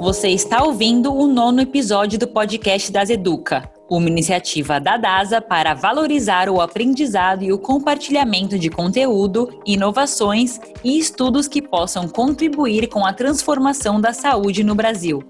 Você está ouvindo o nono episódio do podcast das Educa, uma iniciativa da DASA para valorizar o aprendizado e o compartilhamento de conteúdo, inovações e estudos que possam contribuir com a transformação da saúde no Brasil.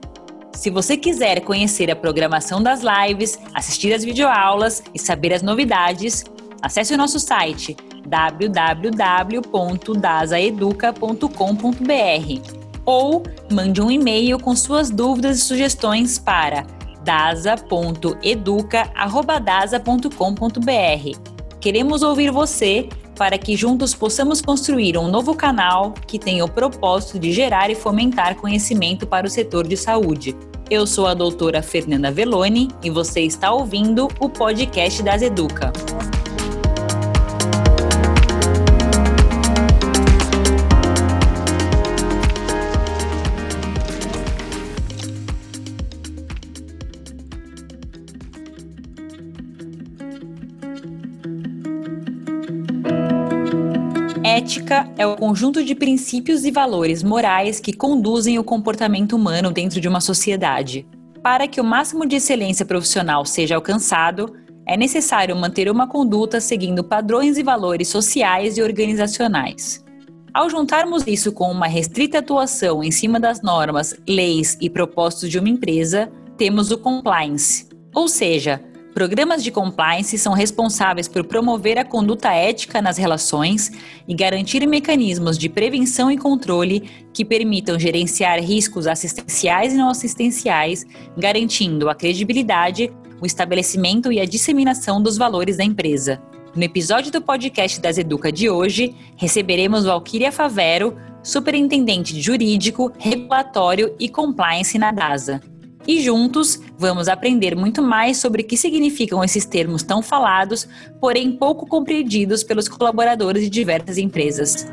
Se você quiser conhecer a programação das lives, assistir às videoaulas e saber as novidades, acesse o nosso site www.dasaeduca.com.br ou mande um e-mail com suas dúvidas e sugestões para dasa.educa@dasa.com.br. Queremos ouvir você para que juntos possamos construir um novo canal que tenha o propósito de gerar e fomentar conhecimento para o setor de saúde. Eu sou a doutora Fernanda Veloni e você está ouvindo o podcast das Educa. Ética é o conjunto de princípios e valores morais que conduzem o comportamento humano dentro de uma sociedade. Para que o máximo de excelência profissional seja alcançado, é necessário manter uma conduta seguindo padrões e valores sociais e organizacionais. Ao juntarmos isso com uma restrita atuação em cima das normas, leis e propósitos de uma empresa, temos o compliance, ou seja, Programas de compliance são responsáveis por promover a conduta ética nas relações e garantir mecanismos de prevenção e controle que permitam gerenciar riscos assistenciais e não assistenciais, garantindo a credibilidade, o estabelecimento e a disseminação dos valores da empresa. No episódio do podcast das Educa de hoje, receberemos Valquíria Favero, superintendente de jurídico, regulatório e compliance na DASA. E juntos vamos aprender muito mais sobre o que significam esses termos tão falados, porém pouco compreendidos pelos colaboradores de diversas empresas.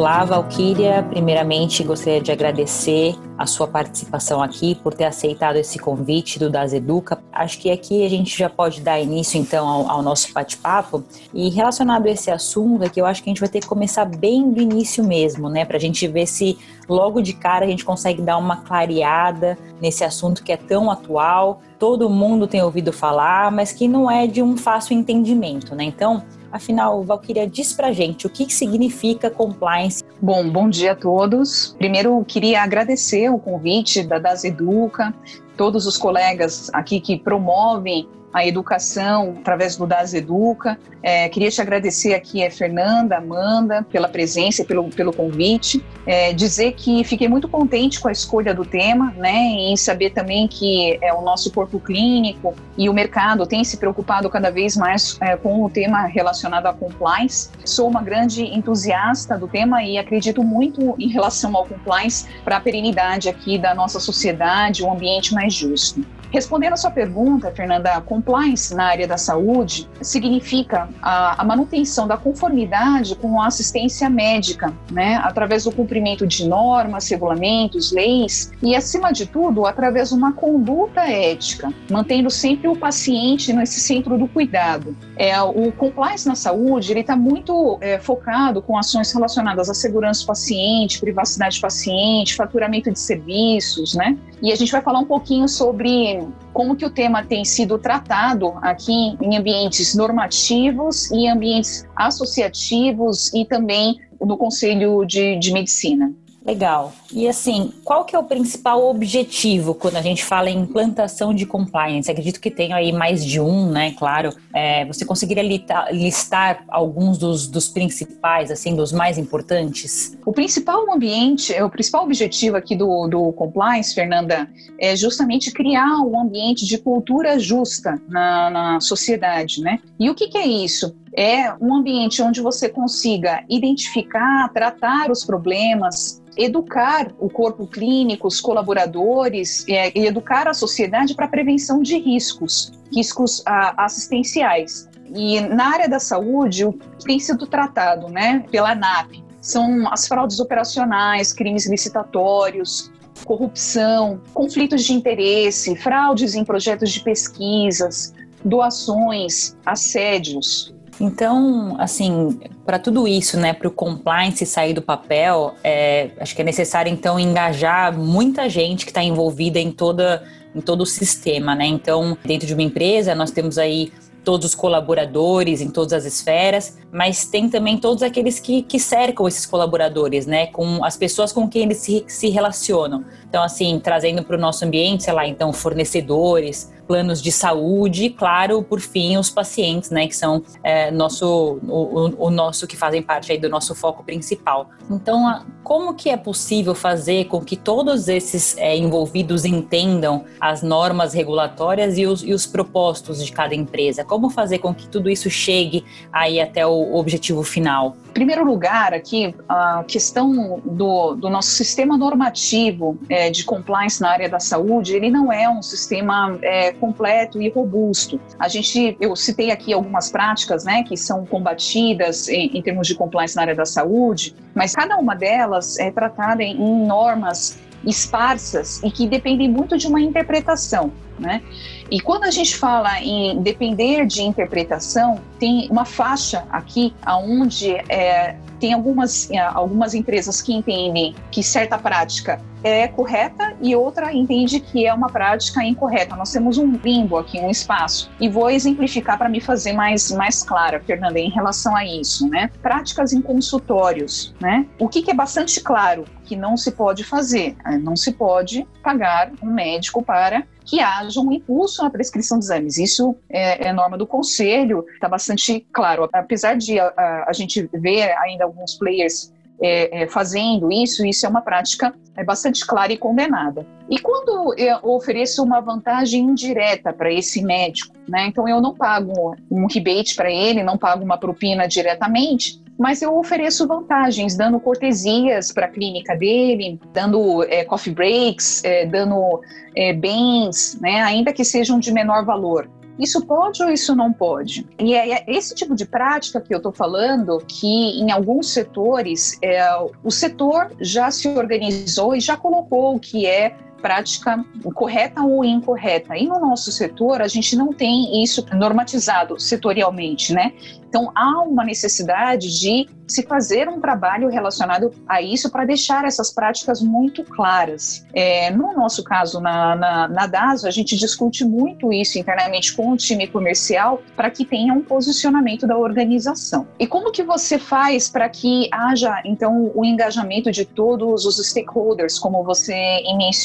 Olá, Valquíria. Primeiramente, gostaria de agradecer a sua participação aqui, por ter aceitado esse convite do Das Educa. Acho que aqui a gente já pode dar início, então, ao, ao nosso bate-papo. E relacionado a esse assunto, é que eu acho que a gente vai ter que começar bem do início mesmo, né? Para a gente ver se logo de cara a gente consegue dar uma clareada nesse assunto que é tão atual, todo mundo tem ouvido falar, mas que não é de um fácil entendimento, né? Então, Afinal, Valquíria, diz pra gente o que significa compliance. Bom, bom dia a todos. Primeiro, queria agradecer o convite da Das Educa, todos os colegas aqui que promovem a educação através do Das Educa. É, queria te agradecer aqui, é, Fernanda, Amanda, pela presença pelo, pelo convite. É, dizer que fiquei muito contente com a escolha do tema, né, em saber também que é, o nosso corpo clínico e o mercado tem se preocupado cada vez mais é, com o tema relacionado à compliance. Sou uma grande entusiasta do tema e acredito muito em relação ao compliance para a perenidade aqui da nossa sociedade, um ambiente mais justo. Respondendo a sua pergunta, Fernanda, compliance na área da saúde significa a, a, manutenção da conformidade com a assistência médica, né, através do cumprimento de normas, regulamentos, leis e, acima de tudo, através de uma conduta ética, mantendo sempre o paciente nesse centro do cuidado. É, o compliance na saúde ele está muito é, focado com ações relacionadas à segurança do paciente, privacidade do paciente, faturamento de serviços, né? E a gente vai falar um pouquinho sobre como que o tema tem sido tratado aqui em ambientes normativos e ambientes associativos e também no Conselho de, de Medicina. Legal. E assim, qual que é o principal objetivo quando a gente fala em implantação de compliance? Acredito que tem aí mais de um, né? Claro. É, você conseguiria listar, listar alguns dos, dos, principais, assim, dos mais importantes? O principal ambiente, o principal objetivo aqui do, do compliance, Fernanda, é justamente criar um ambiente de cultura justa na, na sociedade, né? E o que, que é isso? é um ambiente onde você consiga identificar, tratar os problemas, educar o corpo clínico, os colaboradores é, e educar a sociedade para a prevenção de riscos, riscos a, assistenciais. E na área da saúde, o que tem sido tratado né, pela ANAP são as fraudes operacionais, crimes licitatórios, corrupção, conflitos de interesse, fraudes em projetos de pesquisas, doações, assédios. Então, assim, para tudo isso, né, para o compliance sair do papel, é, acho que é necessário então engajar muita gente que está envolvida em toda em todo o sistema, né? Então, dentro de uma empresa, nós temos aí todos os colaboradores em todas as esferas, mas tem também todos aqueles que, que cercam esses colaboradores, né? Com as pessoas com quem eles se, se relacionam. Então, assim, trazendo para o nosso ambiente, sei lá, então, fornecedores, planos de saúde e, claro, por fim, os pacientes, né, que são é, nosso, o, o, nosso que fazem parte aí do nosso foco principal. Então, como que é possível fazer com que todos esses é, envolvidos entendam as normas regulatórias e os, e os propostos de cada empresa? Como fazer com que tudo isso chegue aí até o objetivo final? Primeiro lugar, aqui, a questão do, do nosso sistema normativo é, de compliance na área da saúde, ele não é um sistema é, completo e robusto. A gente, eu citei aqui algumas práticas, né, que são combatidas em, em termos de compliance na área da saúde, mas cada uma delas é tratada em, em normas esparsas e que dependem muito de uma interpretação. Né? E quando a gente fala em depender de interpretação, tem uma faixa aqui aonde é, tem algumas, algumas empresas que entendem que certa prática é correta e outra entende que é uma prática incorreta. Nós temos um limbo aqui, um espaço. E vou exemplificar para me fazer mais, mais clara, Fernanda, em relação a isso, né? Práticas em consultórios, né? O que, que é bastante claro que não se pode fazer? É, não se pode pagar um médico para que haja um impulso na prescrição de exames. Isso é, é norma do conselho, está bastante claro. Apesar de a, a, a gente ver ainda alguns players é, é, fazendo isso, isso é uma prática é, bastante clara e condenada. E quando eu ofereço uma vantagem indireta para esse médico, né, então eu não pago um rebate para ele, não pago uma propina diretamente, mas eu ofereço vantagens, dando cortesias para a clínica dele, dando é, coffee breaks, é, dando é, bens, né, ainda que sejam de menor valor. Isso pode ou isso não pode? E é esse tipo de prática que eu estou falando que em alguns setores é, o setor já se organizou e já colocou o que é prática correta ou incorreta. E no nosso setor, a gente não tem isso normatizado setorialmente, né? Então, há uma necessidade de se fazer um trabalho relacionado a isso para deixar essas práticas muito claras. É, no nosso caso, na, na, na DASO, a gente discute muito isso internamente com o time comercial para que tenha um posicionamento da organização. E como que você faz para que haja, então, o engajamento de todos os stakeholders, como você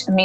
mencionou,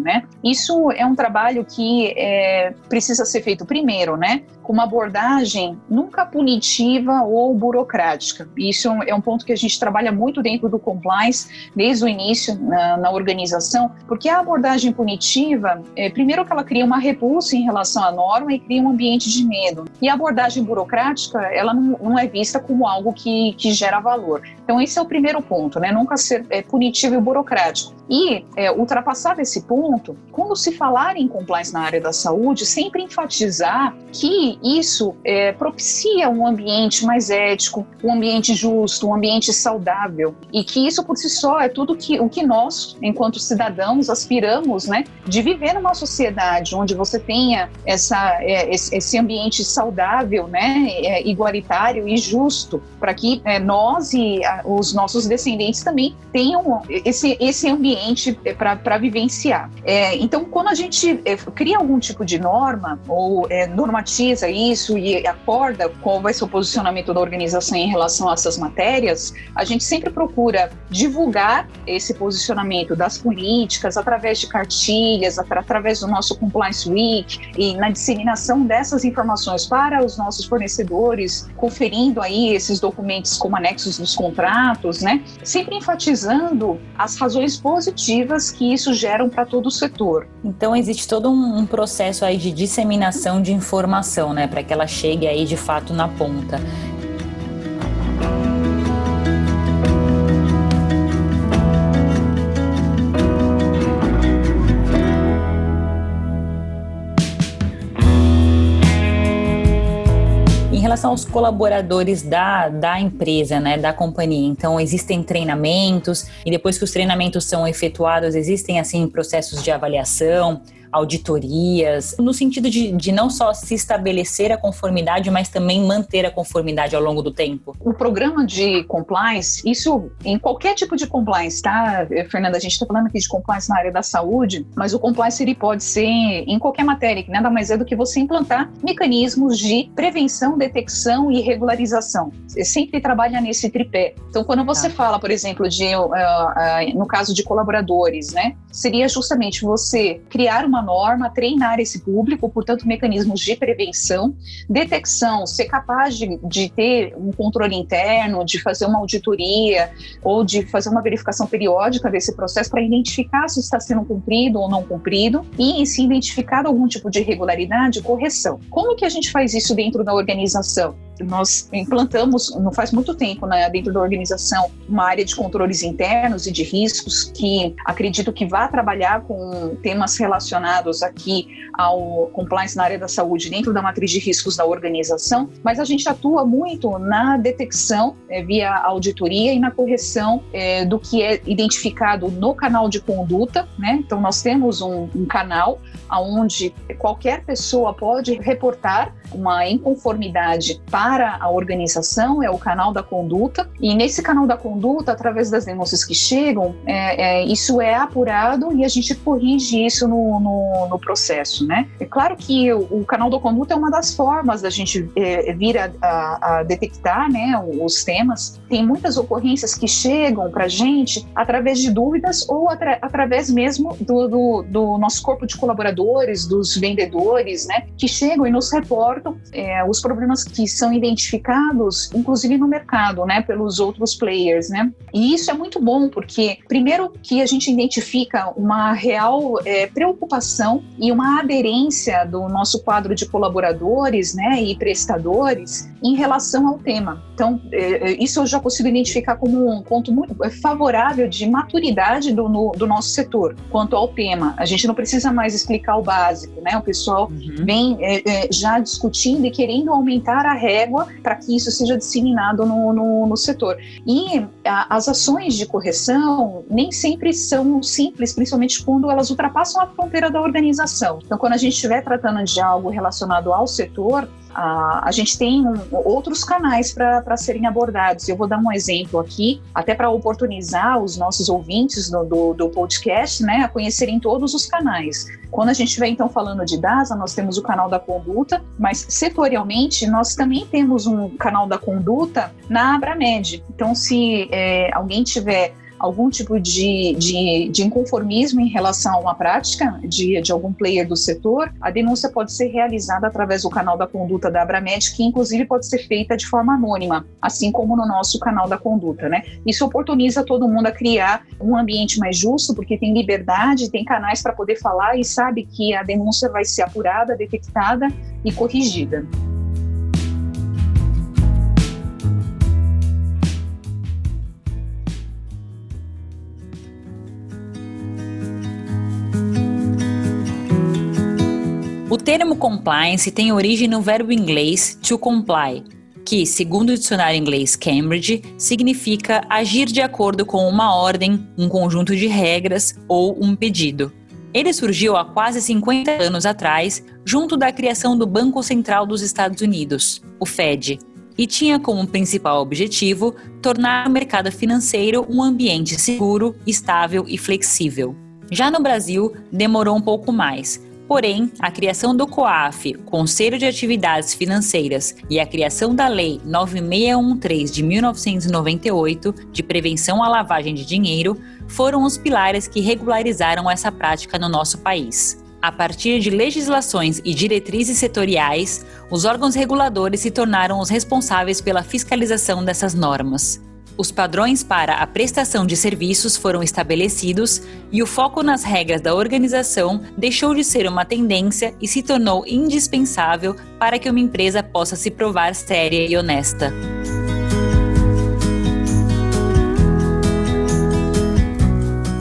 né? Isso é um trabalho que é, precisa ser feito primeiro, né? Com uma abordagem nunca punitiva ou burocrática. Isso é um ponto que a gente trabalha muito dentro do compliance, desde o início na, na organização, porque a abordagem punitiva, é, primeiro que ela cria uma repulsa em relação à norma e cria um ambiente de medo. E a abordagem burocrática, ela não, não é vista como algo que, que gera valor. Então, esse é o primeiro ponto, né? Nunca ser é, punitivo e burocrático. E, é, ultrapassado esse ponto, quando se falar em compliance na área da saúde, sempre enfatizar que isso é, propicia um ambiente mais ético, um ambiente justo, um ambiente saudável, e que isso por si só é tudo que, o que nós, enquanto cidadãos, aspiramos, né? De viver numa sociedade onde você tenha essa, é, esse ambiente saudável, né? É, igualitário e justo, para que é, nós e os nossos descendentes também tenham esse, esse ambiente para vivenciar. É, então, quando a gente cria algum tipo de norma ou é, normatiza isso e acorda qual vai ser o posicionamento da organização em relação a essas matérias, a gente sempre procura divulgar esse posicionamento das políticas através de cartilhas, através do nosso Compliance Week e na disseminação dessas informações para os nossos fornecedores, conferindo aí esses documentos como anexos dos contratos, né? Sempre enfatizando as razões positivas que isso gera para todo o setor. Então existe todo um processo aí de disseminação de informação, né, para que ela chegue aí de fato na ponta. relação aos colaboradores da, da empresa, né, da companhia. Então, existem treinamentos e depois que os treinamentos são efetuados, existem assim processos de avaliação, auditorias, no sentido de, de não só se estabelecer a conformidade, mas também manter a conformidade ao longo do tempo? O programa de compliance, isso em qualquer tipo de compliance, tá, Fernanda? A gente está falando aqui de compliance na área da saúde, mas o compliance ele pode ser em qualquer matéria, que nada mais é do que você implantar mecanismos de prevenção, detecção e regularização. Você sempre trabalha nesse tripé. Então, quando você tá. fala, por exemplo, de uh, uh, no caso de colaboradores, né, seria justamente você criar uma norma, treinar esse público, portanto, mecanismos de prevenção, detecção, ser capaz de, de ter um controle interno, de fazer uma auditoria ou de fazer uma verificação periódica desse processo para identificar se está sendo cumprido ou não cumprido e, se identificar algum tipo de irregularidade, correção. Como que a gente faz isso dentro da organização? nós implantamos, não faz muito tempo, né, dentro da organização, uma área de controles internos e de riscos que acredito que vai trabalhar com temas relacionados aqui ao compliance na área da saúde dentro da matriz de riscos da organização, mas a gente atua muito na detecção é, via auditoria e na correção é, do que é identificado no canal de conduta, né? Então nós temos um, um canal onde qualquer pessoa pode reportar uma inconformidade para a organização, é o canal da conduta, e nesse canal da conduta, através das denúncias que chegam, é, é, isso é apurado e a gente corrige isso no, no, no processo, né? É claro que o, o, canal da conduta é uma das formas da gente é, vir a, a, a, detectar né, os temas. Tem muitas ocorrências que chegam para a gente através de dúvidas ou atra, através mesmo do, do, do nosso corpo de colaboradores, dos vendedores, né, que chegam e nos reportam é, os problemas que são identificados, inclusive no mercado, né, pelos outros players, né? E isso é muito bom porque, primeiro, que a gente identifica uma real é, preocupação e uma aderência do nosso quadro de colaboradores, né, e prestadores em relação ao tema. Então, é, é isso eu já consigo identificar como um ponto muito é, favorável de maturidade do, no, do nosso setor quanto ao tema. A gente não precisa mais explicar o básico, né? O pessoal uhum. vem é, já discutindo discutindo e querendo aumentar a régua para que isso seja disseminado no, no, no setor. E a, as ações de correção nem sempre são simples, principalmente quando elas ultrapassam a fronteira da organização. Então, quando a gente estiver tratando de algo relacionado ao setor, a, a gente tem um, outros canais para serem abordados. Eu vou dar um exemplo aqui, até para oportunizar os nossos ouvintes do, do, do, podcast né, a conhecerem todos os canais. Quando a gente estiver então falando de DASA, nós temos o canal da conduta, mas setorialmente nós também temos um canal da conduta na Abramed. Então, se é, alguém tiver algum tipo de, de, de, inconformismo em relação a uma prática de, de algum player do setor, a denúncia pode ser realizada através do canal da conduta da Abramed, que inclusive pode ser feita de forma anônima, assim como no nosso canal da conduta, né? Isso oportuniza todo mundo a criar um ambiente mais justo, porque tem liberdade, tem canais para poder falar e sabe que a denúncia vai ser apurada, detectada e corrigida. O termo compliance tem origem no verbo inglês to comply, que, segundo o dicionário inglês Cambridge, significa agir de acordo com uma ordem, um conjunto de regras ou um pedido. Ele surgiu há quase 50 anos atrás, junto da criação do Banco Central dos Estados Unidos, o Fed, e tinha como principal objetivo tornar o mercado financeiro um ambiente seguro, estável e flexível. Já no Brasil, demorou um pouco mais, Porém, a criação do COAF, Conselho de Atividades Financeiras, e a criação da Lei 9613 de 1998, de prevenção à lavagem de dinheiro, foram os pilares que regularizaram essa prática no nosso país. A partir de legislações e diretrizes setoriais, os órgãos reguladores se tornaram os responsáveis pela fiscalização dessas normas. Os padrões para a prestação de serviços foram estabelecidos e o foco nas regras da organização deixou de ser uma tendência e se tornou indispensável para que uma empresa possa se provar séria e honesta.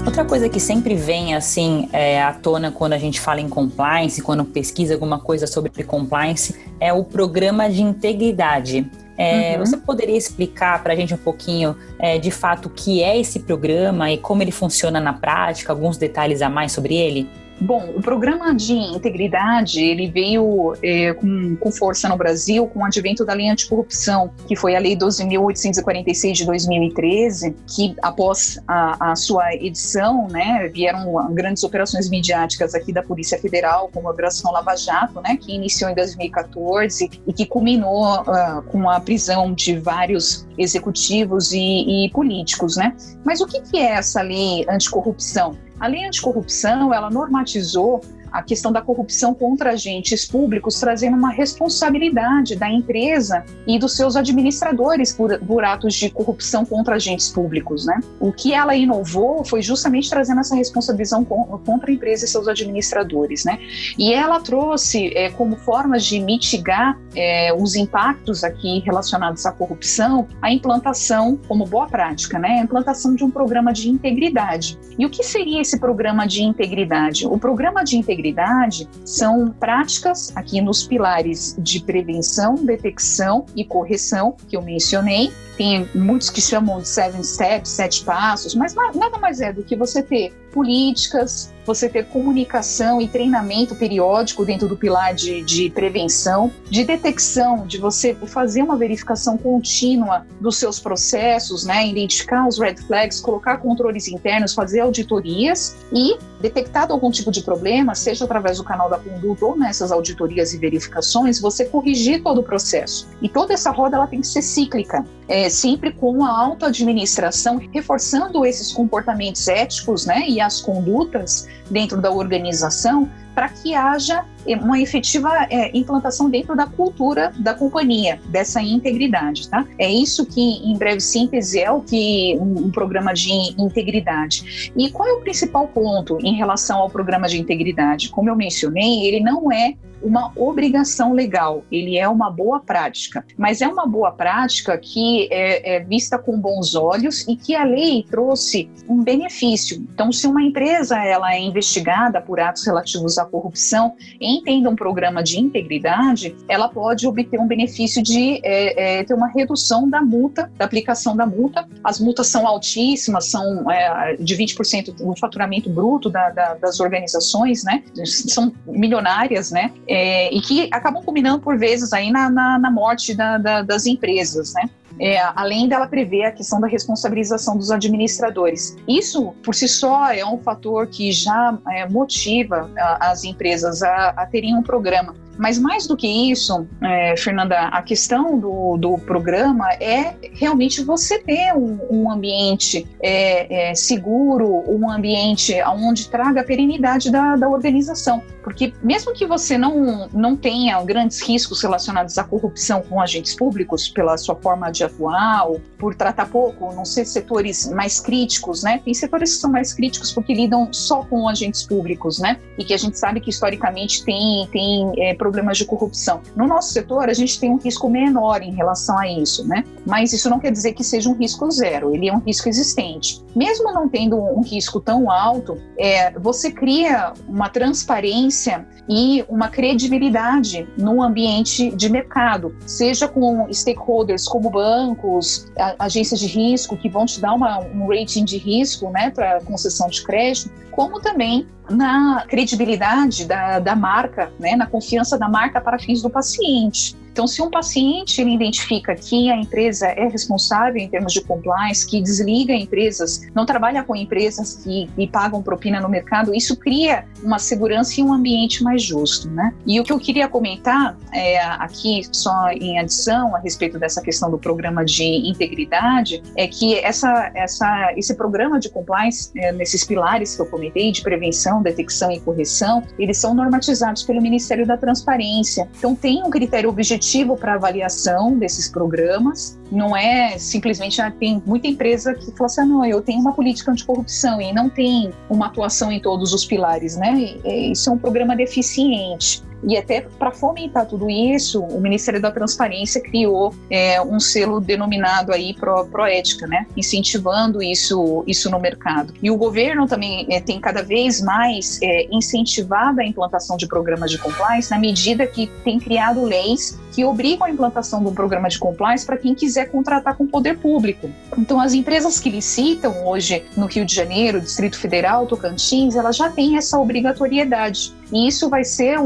Outra coisa que sempre vem assim é, à tona quando a gente fala em compliance, quando pesquisa alguma coisa sobre compliance, é o programa de integridade. É, uhum. Você poderia explicar para a gente um pouquinho, é, de fato, o que é esse programa e como ele funciona na prática, alguns detalhes a mais sobre ele? Bom, o programa de integridade ele veio é, com, com, força no Brasil com o advento da lei anticorrupção, que foi a Lei 12.846 de 2013, que após a, a, sua edição, né, vieram grandes operações midiáticas aqui da Polícia Federal, como a Operação Lava Jato, né, que iniciou em 2014 e que culminou uh, com a prisão de vários executivos e, e políticos, né? Mas o que, que é essa lei anticorrupção? A lei anticorrupção, ela normatizou a questão da corrupção contra agentes públicos, trazendo uma responsabilidade da empresa e dos seus administradores por, por atos de corrupção contra agentes públicos. Né? O que ela inovou foi justamente trazendo essa responsabilização contra a empresa e seus administradores. Né? E ela trouxe é, como formas de mitigar é, os impactos aqui relacionados à corrupção a implantação, como boa prática, né? a implantação de um programa de integridade. E o que seria esse programa de integridade? O programa de integridade integridade são práticas aqui nos pilares de prevenção, detecção e correção que eu mencionei. Tem muitos que chamam de seven steps, sete passos, mas nada mais é do que você ter políticas, você ter comunicação e treinamento periódico dentro do pilar de, de prevenção, de detecção, de você fazer uma verificação contínua dos seus processos, né, identificar os red flags, colocar controles internos, fazer auditorias e detectado algum tipo de problema, seja através do canal da conduta ou nessas auditorias e verificações, você corrigir todo o processo. E toda essa roda ela tem que ser cíclica, é, sempre com a auto-administração, reforçando esses comportamentos éticos né, e as condutas dentro da organização para que haja uma efetiva é, implantação dentro da cultura da companhia, dessa integridade, tá? É isso que, em breve síntese, é o que um, um, programa de integridade. E qual é o principal ponto em relação ao programa de integridade? Como eu mencionei, ele não é uma obrigação legal, ele é uma boa prática, mas é uma boa prática que é, é, vista com bons olhos e que a lei trouxe um benefício. Então, se uma empresa ela é investigada por atos relativos à corrupção, entenda um programa de integridade, ela pode obter um benefício de é, é ter uma redução da multa, da aplicação da multa. As multas são altíssimas, são é, de 20% do faturamento bruto da, da, das organizações, né? São milionárias, né? é, e que acabam culminando por vezes aí na, na, na morte da, da, das empresas, né? É, além dela prever a questão da responsabilização dos administradores. Isso, por si só, é um fator que já é, motiva a, as empresas a, a terem um programa. Mas mais do que isso, é, Fernanda, a questão do, do programa é realmente você ter um, um ambiente é, é, seguro, um ambiente onde traga a perenidade da, da organização. Porque mesmo que você não, não tenha grandes riscos relacionados à corrupção com agentes públicos, pela sua forma de atuar, ou por tratar pouco, não ser setores mais críticos, né? Tem setores que são mais críticos porque lidam só com agentes públicos, né? E que a gente sabe que historicamente tem, tem é, problemas de corrupção. No nosso setor, a gente tem um risco menor em relação a isso, né? Mas isso não quer dizer que seja um risco zero, ele é um risco existente. Mesmo não tendo um risco tão alto, é, você cria uma transparência e uma credibilidade no ambiente de mercado, seja com stakeholders como bancos, agências de risco que vão te dar uma, um rating de risco né, para concessão de crédito, como também na credibilidade da, da marca, né, na confiança da marca para fins do paciente. Então, se um paciente ele identifica que a empresa é responsável em termos de compliance, que desliga empresas, não trabalha com empresas que, que pagam propina no mercado, isso cria uma segurança e um ambiente mais justo, né? E o que eu queria comentar é, aqui, só em adição a respeito dessa questão do programa de integridade, é que essa, essa, esse programa de compliance, é, nesses pilares que eu comentei, de prevenção, detecção e correção, eles são normatizados pelo Ministério da Transparência. Então, tem um critério objetivo para avaliação desses programas. Não é simplesmente, ah, tem muita empresa que fala assim, ah, não, eu tenho uma política anticorrupção e não tem uma atuação em todos os pilares, né? Isso é um programa deficiente. E até para fomentar tudo isso, o Ministério da Transparência criou é, um selo denominado aí Pro, Proética, né? Incentivando isso, isso no mercado. E o governo também é, tem cada vez mais é, incentivado a implantação de programas de compliance na medida que tem criado leis que obrigam a implantação de um programa de compliance para quem quiser contratar com o poder público. Então, as empresas que licitam hoje no Rio de Janeiro, Distrito Federal, Tocantins, elas já têm essa obrigatoriedade. E isso vai ser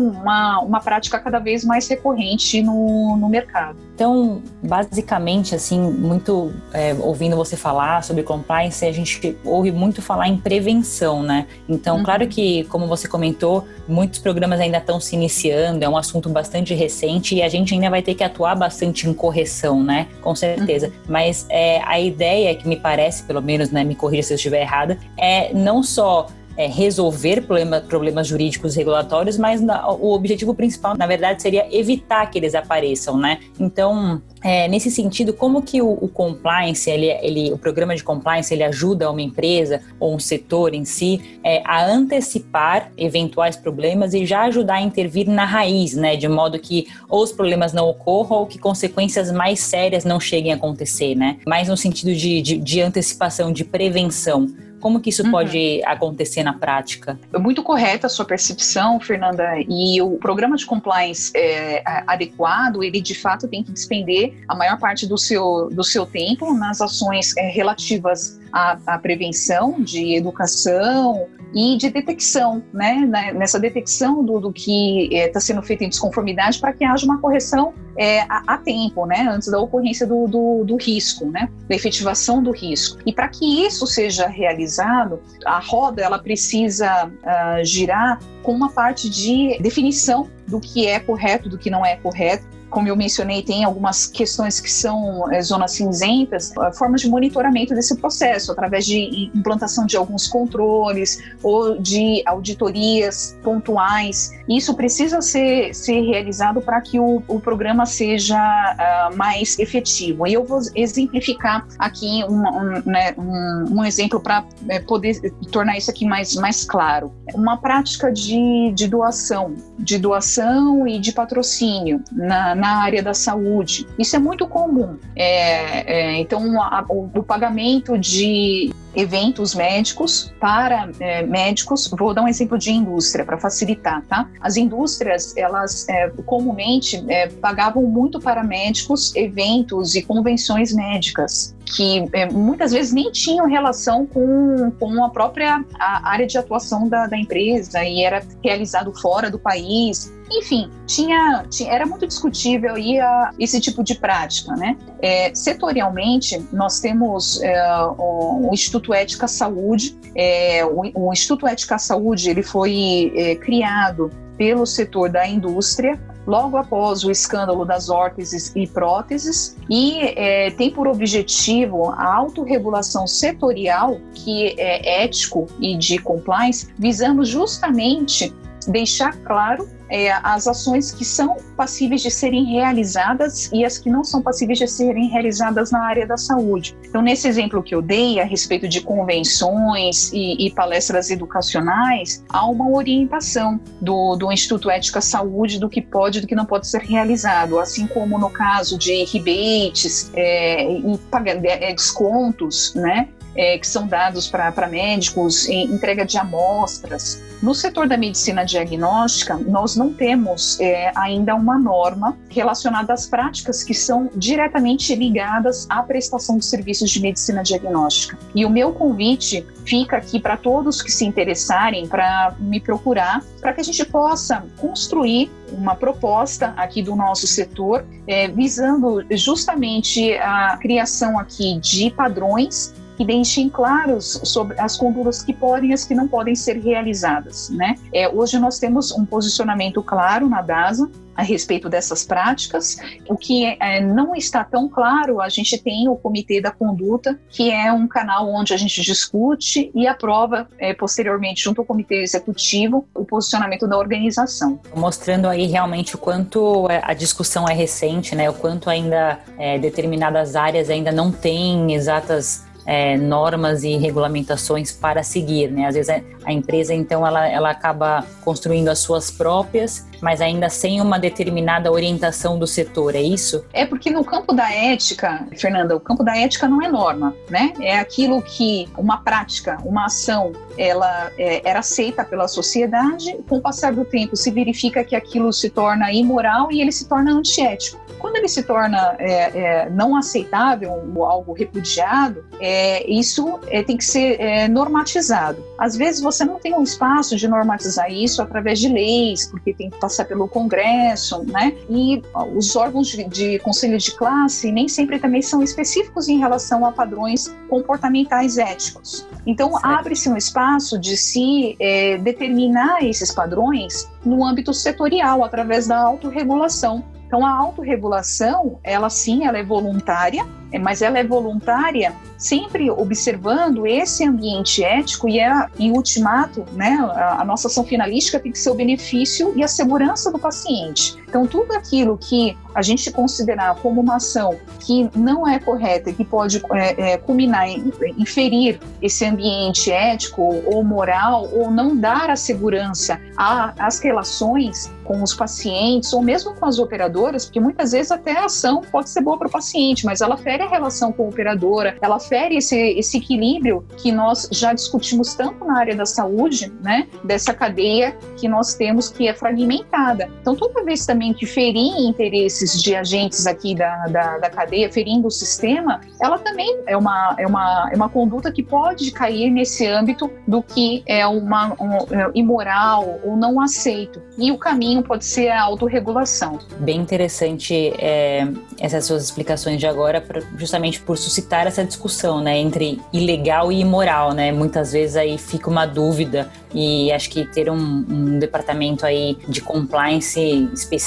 uma, uma prática cada vez mais recorrente no, no mercado. Então, basicamente, assim, muito é, ouvindo você falar sobre compliance, a gente ouve muito falar em prevenção, né? Então, uhum. claro que, como você comentou, muitos programas ainda estão se iniciando, é um assunto bastante recente e a gente ainda vai ter que atuar bastante em correção, né? Com certeza. Uhum. Mas é, a ideia que me parece, pelo menos, né, me corrija se eu estiver errada, é não só é, resolver problema, problemas jurídicos regulatórios, mas na, o objetivo principal, na verdade, seria evitar que eles apareçam, né? Então, é, nesse sentido, como que o, o, compliance, ele, ele, o programa de compliance, ele ajuda uma empresa ou um setor em si é, a antecipar eventuais problemas e já ajudar a intervir na raiz, né? De modo que ou os problemas não ocorram ou que consequências mais sérias não cheguem a acontecer, né? Mais no sentido de, de, de antecipação, de prevenção. Como que isso uhum. pode acontecer na prática? É muito correta a sua percepção, Fernanda, e o programa de compliance é, adequado, ele de fato tem que despender a maior parte do seu, do seu tempo nas ações é, relativas à, à prevenção de educação, e de detecção, né, nessa detecção do, do que está eh, é, sendo feito em desconformidade para que haja uma correção é, a, a, tempo, né, antes da ocorrência do, do, do, risco, né, da efetivação do risco. E para que isso seja realizado, a roda ela precisa uh, girar com uma parte de definição do que é correto, do que não é correto, como eu mencionei, tem algumas questões que são é, zonas cinzentas, eh, formas de monitoramento desse processo, através de implantação de alguns controles ou de auditorias pontuais. Isso precisa ser, ser realizado para que o, o, programa seja uh, mais efetivo. E eu vou exemplificar aqui um, né, um, um exemplo para é, poder tornar isso aqui mais, mais claro. Uma prática de, de doação, de doação e de patrocínio na, na área da saúde. Isso é muito comum. É, é, então, a, o, o pagamento de eventos médicos para é, médicos. Vou dar um exemplo de indústria para facilitar, tá? As indústrias, elas é, comumente é, pagavam muito para médicos eventos e convenções médicas que é, muitas vezes nem tinham relação com, com a própria a área de atuação da, da empresa e era realizado fora do país enfim, tinha, tinha, era muito discutível aí a, esse tipo de prática, né? É, setorialmente, nós temos é, o, o, Instituto Ética Saúde. É, o, o, Instituto Ética Saúde ele foi é, criado pelo setor da indústria logo após o escândalo das órteses e próteses e é, tem por objetivo a autorregulação setorial, que é ético e de compliance, visando justamente deixar claro é, as ações que são passíveis de serem realizadas e as que não são passíveis de serem realizadas na área da saúde. Então, nesse exemplo que eu dei a respeito de convenções e, e palestras educacionais, há uma orientação do, do Instituto Ética Saúde do que pode e do que não pode ser realizado, assim como no caso de rebates é, e é, descontos, né? É, que são dados para médicos em entrega de amostras. No setor da medicina diagnóstica, nós não temos é, ainda uma norma relacionada às práticas que são diretamente ligadas à prestação de serviços de medicina diagnóstica. E o meu convite fica aqui para todos que se interessarem para me procurar, para que a gente possa construir uma proposta aqui do nosso setor, é, visando justamente a criação aqui de padrões que deixem claros sobre as condutas que podem e as que não podem ser realizadas. Né? É, hoje nós temos um posicionamento claro na DASA a respeito dessas práticas. O que é, não está tão claro, a gente tem o Comitê da Conduta, que é um canal onde a gente discute e aprova é, posteriormente, junto ao Comitê Executivo, o posicionamento da organização. Mostrando aí realmente o quanto é, a discussão é recente, né? o quanto ainda é, determinadas áreas ainda não têm exatas é, normas e regulamentações para seguir, né? Às vezes a empresa então ela, ela acaba construindo as suas próprias mas ainda sem uma determinada orientação do setor, é isso? É porque no campo da ética, Fernanda, o campo da ética não é norma, né? É aquilo que uma prática, uma ação, ela é, era aceita pela sociedade, com o passar do tempo se verifica que aquilo se torna imoral e ele se torna antiético. Quando ele se torna é, é, não aceitável algo repudiado, é, isso é, tem que ser é, normatizado. Às vezes você não tem um espaço de normatizar isso através de leis, porque tem que passar pelo Congresso, né? E os órgãos de, de conselho de classe nem sempre também são específicos em relação a padrões comportamentais éticos. Então abre-se um espaço de se é, determinar esses padrões no âmbito setorial através da autorregulação. Então a autorregulação, ela sim, ela é voluntária, é, mas ela é voluntária sempre observando esse ambiente ético e, é, em ultimato, né, a, a nossa ação finalística tem que ser o benefício e a segurança do paciente. Então, tudo aquilo que a gente considerar como uma ação que não é correta que pode é, é, culminar em, em ferir esse ambiente ético ou moral ou não dar a segurança às relações com os pacientes ou mesmo com as operadoras, porque muitas vezes até a ação pode ser boa para o paciente, mas ela fere a relação com a operadora, ela fere esse, esse equilíbrio que nós já discutimos tanto na área da saúde, né, dessa cadeia que nós temos que é fragmentada. Então, toda vez também ferir interesses de agentes aqui da, da, da cadeia, ferindo o sistema, ela também é uma, é, uma, é uma conduta que pode cair nesse âmbito do que é uma um, é imoral ou não aceito. E o caminho pode ser a autorregulação. Bem interessante é, essas suas explicações de agora, justamente por suscitar essa discussão, né, entre ilegal e imoral, né? Muitas vezes aí fica uma dúvida e acho que ter um, um departamento aí de compliance específico,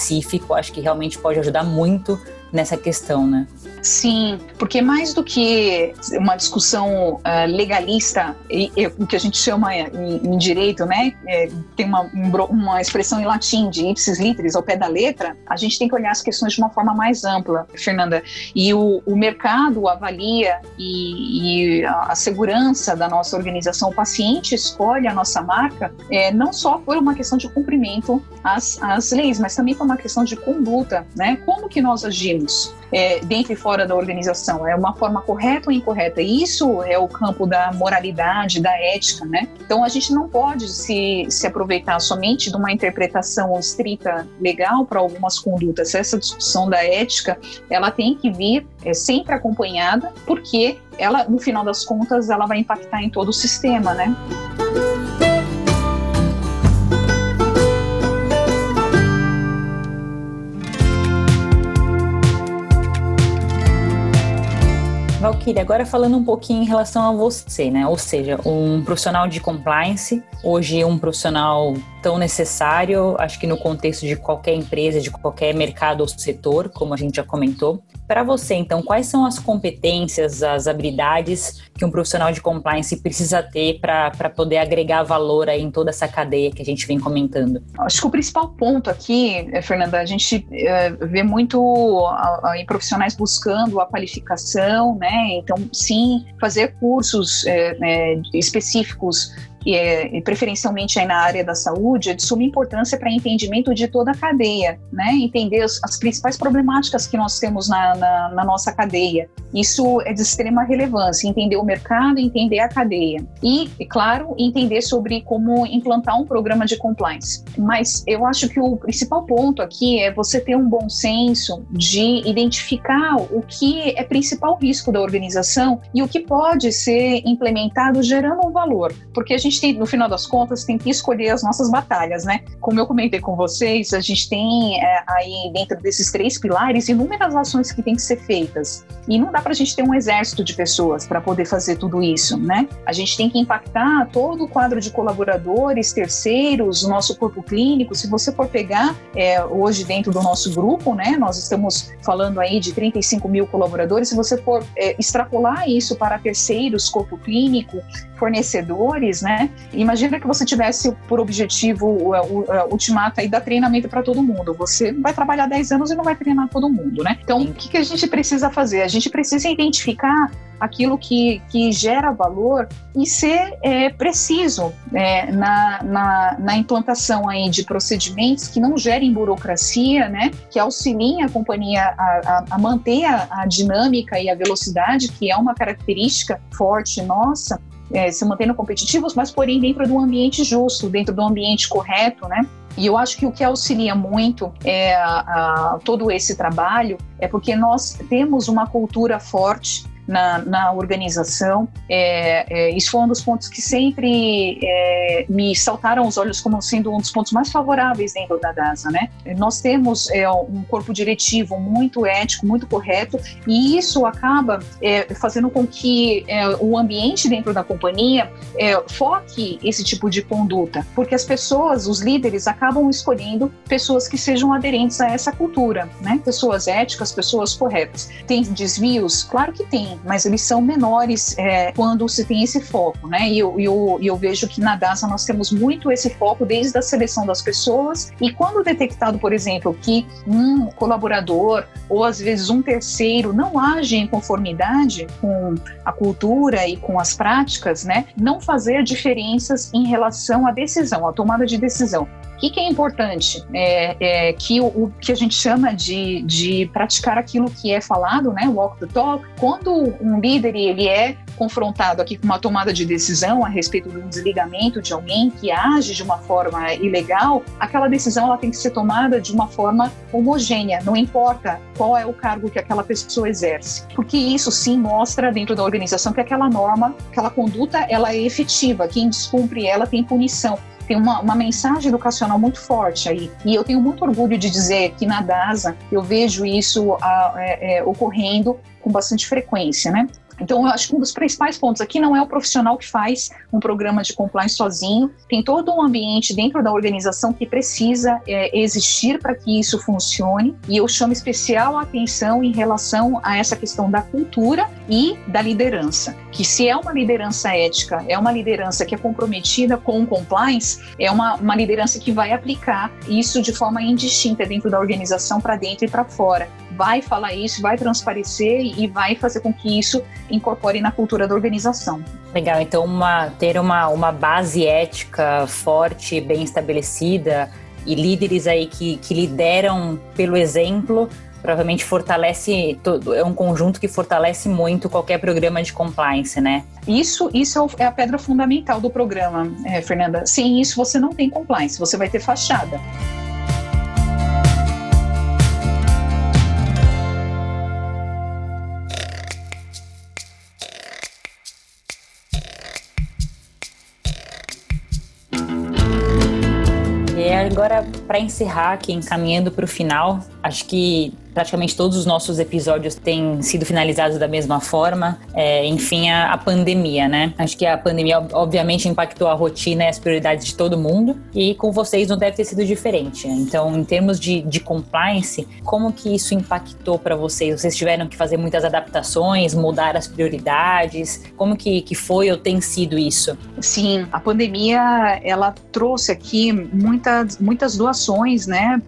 acho que realmente pode ajudar muito nessa questão, né? Sim, porque mais do que uma discussão uh, legalista, o que a gente chama em, em direito, né, é, tem uma, uma expressão em latim de ipsis literis, ao pé da letra, a gente tem que olhar as questões de uma forma mais ampla, Fernanda. E o, o mercado avalia e, e, a segurança da nossa organização, o paciente escolhe a nossa marca, é, não só por uma questão de cumprimento às, às leis, mas também por uma questão de conduta, né? Como que nós agimos? é, dentro e fora da organização. É uma forma correta ou incorreta? Isso é o campo da moralidade, da ética, né? Então a gente não pode se, se aproveitar somente de uma interpretação estrita legal para algumas condutas. Essa discussão da ética, ela tem que vir é, sempre acompanhada, porque ela, no final das contas, ela vai impactar em todo o sistema, né? Valkyrie, agora falando um pouquinho em relação a você, né? Ou seja, um profissional de compliance, hoje um profissional tão necessário, acho que no contexto de qualquer empresa, de qualquer mercado ou setor, como a gente já comentou. Para você, então, quais são as competências, as habilidades que um profissional de compliance precisa ter para poder agregar valor aí em toda essa cadeia que a gente vem comentando? Acho que o principal ponto aqui, eh, Fernanda, a gente é, vê muito em profissionais buscando a qualificação, né? Então, sim, fazer cursos é, é, específicos e, é, e preferencialmente aí na área da saúde, é de suma importância para entendimento de toda a cadeia, né? Entender as, as principais problemáticas que nós temos na, na, na, nossa cadeia. Isso é de extrema relevância, entender o mercado, entender a cadeia. E, é claro, entender sobre como implantar um programa de compliance. Mas eu acho que o principal ponto aqui é você ter um bom senso de identificar o que é principal risco da organização e o que pode ser implementado gerando um valor. Porque a gente gente tem, no final das contas, tem que escolher as nossas batalhas, né? Como eu comentei com vocês, a gente tem é, aí dentro desses três pilares inúmeras ações que têm que ser feitas. E não dá para a gente ter um exército de pessoas para poder fazer tudo isso, né? A gente tem que impactar todo o quadro de colaboradores, terceiros, nosso corpo clínico. Se você for pegar é, hoje dentro do nosso grupo, né? Nós estamos falando aí de 35 mil colaboradores. Se você for é, extrapolar isso para terceiros, corpo clínico, fornecedores, né? Né? Imagina que você tivesse por objetivo o, ultimato aí dar treinamento para todo mundo. Você vai trabalhar 10 anos e não vai treinar todo mundo, né? Então, o que, que a gente precisa fazer? A gente precisa identificar aquilo que, que gera valor e ser é, preciso é, na, na, na, implantação aí de procedimentos que não gerem burocracia, né, que auxiliem a companhia a, a, a manter a, a, dinâmica e a velocidade, que é uma característica forte nossa, é, se mantendo competitivos, mas porém dentro de um ambiente justo, dentro de um ambiente correto, né? E eu acho que o que auxilia muito é, a, a, todo esse trabalho é porque nós temos uma cultura forte na, na organização. É, é, isso foi um dos pontos que sempre é, me saltaram os olhos como sendo um dos pontos mais favoráveis dentro da DASA. Né? Nós temos é, um corpo diretivo muito ético, muito correto, e isso acaba é, fazendo com que é, o ambiente dentro da companhia foque esse tipo de conduta, porque as pessoas, os líderes, acabam escolhendo pessoas que sejam aderentes a essa cultura, né? pessoas éticas, pessoas corretas. Tem desvios? Claro que tem, mas eles são menores é, quando se tem esse foco, né? E eu, eu, eu vejo que na DASA nós temos muito esse foco desde a seleção das pessoas e quando detectado, por exemplo, que um colaborador ou às vezes um terceiro não age em conformidade com a cultura e com as práticas, né? Não fazer diferenças em relação à decisão, à tomada de decisão que, que é importante? É, é que o, o, que a gente chama de, de praticar aquilo que é falado, né, walk the talk. Quando um líder ele é confrontado aqui com uma tomada de decisão a respeito do desligamento de alguém que age de uma forma ilegal, aquela decisão ela tem que ser tomada de uma forma homogênea, não importa qual é o cargo que aquela pessoa exerce, porque isso sim mostra dentro da organização que aquela norma, aquela conduta, ela é efetiva, quem descumpre ela tem punição tem uma, uma mensagem educacional muito forte aí. E eu tenho muito orgulho de dizer que na DASA eu vejo isso a, é, é, ocorrendo com bastante frequência, né? Então, eu acho que um dos principais pontos aqui não é o profissional que faz um programa de compliance sozinho, tem todo um ambiente dentro da organização que precisa é, existir para que isso funcione, e eu chamo especial atenção em relação a essa questão da cultura e da liderança. Que se é uma liderança ética, é uma liderança que é comprometida com o compliance, é uma, uma liderança que vai aplicar isso de forma indistinta dentro da organização, para dentro e para fora vai falar isso, vai transparecer e vai fazer com que isso incorpore na cultura da organização. Legal, então uma, ter uma, uma base ética forte, bem estabelecida e líderes aí que, que lideram pelo exemplo provavelmente fortalece é um conjunto que fortalece muito qualquer programa de compliance, né? Isso, isso é, é a pedra fundamental do programa, é, Fernanda. Sem isso você não tem compliance, você vai ter fachada. Agora, para encerrar aqui, encaminhando para o final, acho que praticamente todos os nossos episódios têm sido finalizados da mesma forma. É, enfim, a, a, pandemia, né? Acho que a pandemia, obviamente, impactou a rotina e as prioridades de todo mundo. E com vocês não deve ter sido diferente. Então, em termos de, de compliance, como que isso impactou para vocês? Vocês tiveram que fazer muitas adaptações, mudar as prioridades? Como que, que foi ou tem sido isso? Sim, a pandemia, ela trouxe aqui muitas, muitas né?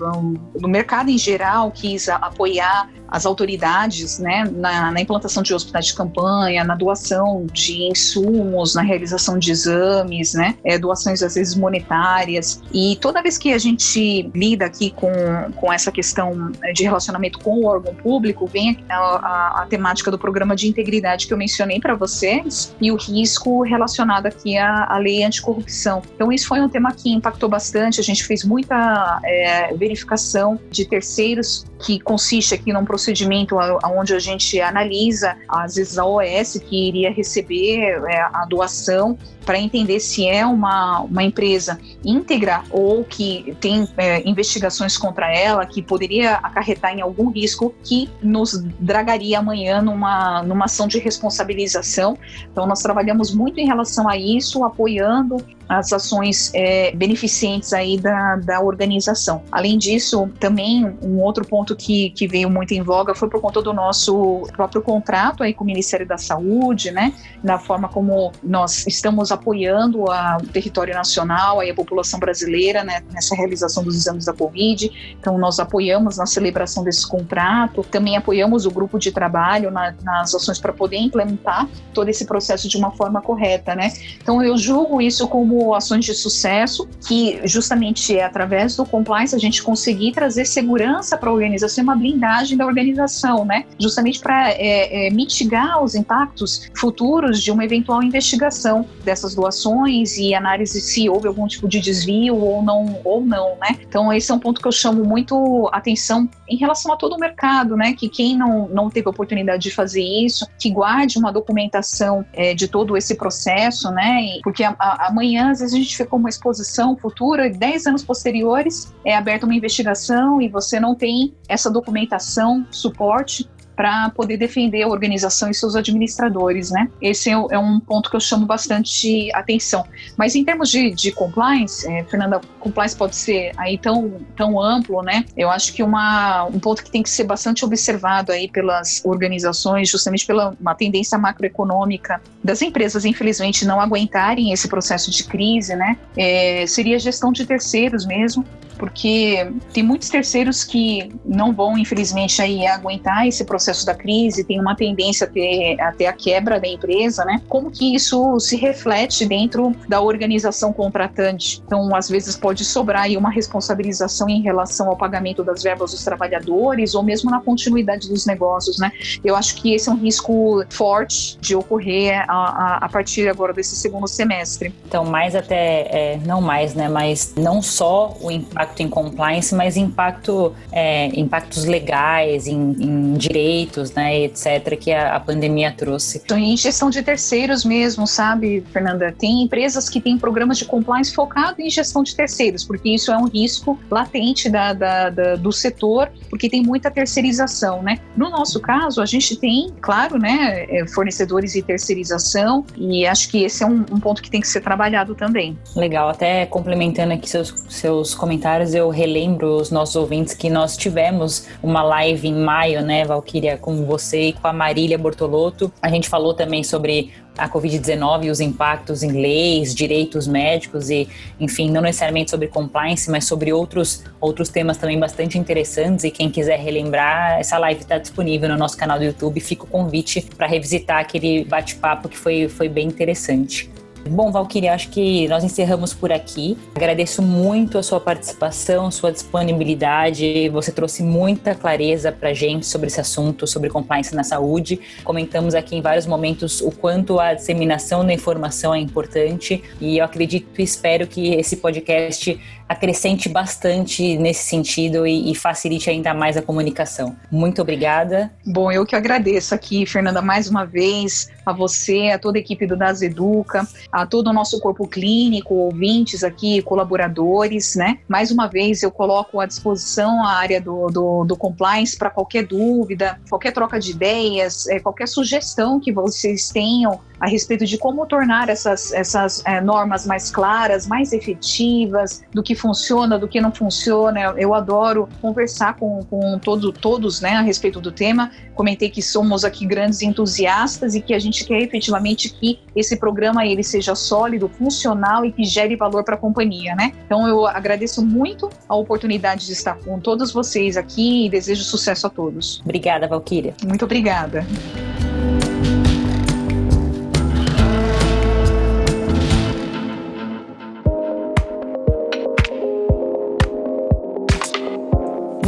Do mercado em geral quis apoiar as autoridades né, na, na, implantação de hospitais de campanha, na doação de insumos, na realização de exames, né, é, doações às vezes monetárias. E toda vez que a gente lida aqui com, com essa questão de relacionamento com o órgão público, vem a, a, a temática do programa de integridade que eu mencionei para vocês e o risco relacionado aqui à, à lei anticorrupção. Então, isso foi um tema que impactou bastante. A gente fez muita é, verificação de terceiros que consiste aqui num procedimento onde a gente analisa, às vezes, a OS que iria receber é, a doação para entender se é uma, uma empresa íntegra ou que tem é, investigações contra ela que poderia acarretar em algum risco que nos dragaria amanhã numa, numa ação de responsabilização. Então, nós trabalhamos muito em relação a isso, apoiando as ações é, beneficentes aí da, da organização. Além disso, também um outro ponto que, que veio muito em voga foi por conta do nosso próprio contrato aí com o Ministério da Saúde, né, na forma como nós estamos apoiando a, o território nacional e a população brasileira né, nessa realização dos exames da Covid. Então, nós apoiamos na celebração desse contrato, também apoiamos o grupo de trabalho na, nas ações para poder implementar todo esse processo de uma forma correta, né? Então, eu julgo isso como ações de sucesso, que justamente é através do compliance a gente conseguir trazer segurança para a organização, uma blindagem da organização, né? Justamente para é, é, mitigar os impactos futuros de uma eventual investigação dessas doações e análise se houve algum tipo de desvio ou não, ou não, né? Então, esse é um ponto que eu chamo muito atenção em relação a todo o mercado, né? Que quem não, não teve oportunidade de fazer isso, que guarde uma documentação é, de todo esse processo, né? Porque a, a, amanhã, às vezes, a gente fica com uma exposição futura, 10 anos posteriores, é aberta uma investigação e você não tem essa documentação, suporte para poder defender a organização e seus administradores, né? Esse é, é, um ponto que eu chamo bastante atenção. Mas em termos de, de compliance, é, Fernanda, compliance pode ser aí tão, tão amplo, né? Eu acho que uma, um ponto que tem que ser bastante observado aí pelas organizações, justamente pela uma tendência macroeconômica das empresas, infelizmente, não aguentarem esse processo de crise, né? É, seria a gestão de terceiros mesmo, porque tem muitos terceiros que não vão, infelizmente, aí aguentar esse processo da crise, tem uma tendência a ter, a ter a quebra da empresa, né? Como que isso se reflete dentro da organização contratante? Então, às vezes pode sobrar aí uma responsabilização em relação ao pagamento das verbas dos trabalhadores ou mesmo na continuidade dos negócios, né? Eu acho que esse é um risco forte de ocorrer a, a, a partir agora desse segundo semestre. Então, mais até, é, não mais, né? Mas não só o impacto impacto em compliance, mas impacto, é, impactos legais, em, em, direitos, né, etc., que a, a pandemia trouxe. Então, em gestão de terceiros mesmo, sabe, Fernanda? Tem empresas que têm programas de compliance focado em gestão de terceiros, porque isso é um risco latente da, da, da, do setor, porque tem muita terceirização, né? No nosso caso, a gente tem, claro, né, é, fornecedores e terceirização, e acho que esse é um, um ponto que tem que ser trabalhado também. Legal, até complementando aqui seus, seus comentários comentários, eu relembro os nossos ouvintes que nós tivemos uma live em maio, né, Valquíria, com você e com a Marília Bortolotto. A gente falou também sobre a Covid-19 e os impactos em leis, direitos médicos e, enfim, não necessariamente sobre compliance, mas sobre outros, outros temas também bastante interessantes. E quem quiser relembrar, essa live está disponível no nosso canal do YouTube. Fica o convite para revisitar aquele bate-papo que foi, foi bem interessante. Bom, Valkyrie, acho que nós encerramos por aqui. Agradeço muito a sua participação, sua disponibilidade. Você trouxe muita clareza para gente sobre esse assunto, sobre compliance na saúde. Comentamos aqui em vários momentos o quanto a disseminação da informação é importante e eu acredito e espero que esse podcast acrescente bastante nesse sentido e, e, facilite ainda mais a comunicação. Muito obrigada. Bom, eu que agradeço aqui, Fernanda, mais uma vez, a você, a toda a equipe do Das Educa, a todo o nosso corpo clínico, ouvintes aqui, colaboradores, né? Mais uma vez, eu coloco à disposição a área do, do, do compliance para qualquer dúvida, qualquer troca de ideias, é, qualquer sugestão que vocês tenham a respeito de como tornar essas, essas é, normas mais claras, mais efetivas, do que funciona, do que não funciona. Eu adoro conversar com, com todo, todos né, a respeito do tema. Comentei que somos aqui grandes entusiastas e que a gente quer efetivamente que esse programa ele seja sólido, funcional e que gere valor para a companhia. Né? Então eu agradeço muito a oportunidade de estar com todos vocês aqui e desejo sucesso a todos. Obrigada, Valquíria. Muito obrigada.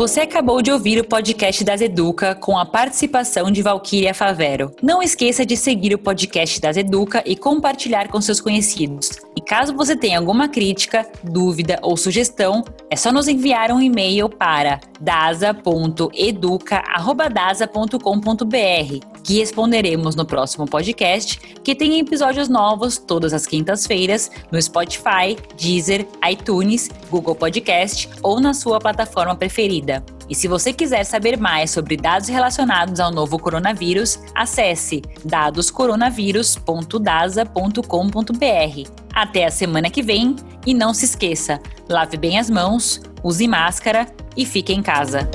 Você acabou de ouvir o podcast das Educa com a participação de Valquíria Favero. Não esqueça de seguir o podcast das Educa e compartilhar com seus conhecidos. E caso você tenha alguma crítica, dúvida ou sugestão, é só nos enviar um e-mail para dasa.educa@dasa.com.br, que responderemos no próximo podcast, que tem episódios novos todas as quintas-feiras no Spotify, Deezer, iTunes, Google Podcast ou na sua plataforma preferida. E se você quiser saber mais sobre dados relacionados ao novo coronavírus, acesse dadoscoronavírus.dasa.com.br. Até a semana que vem e não se esqueça, lave bem as mãos, use máscara e fique em casa.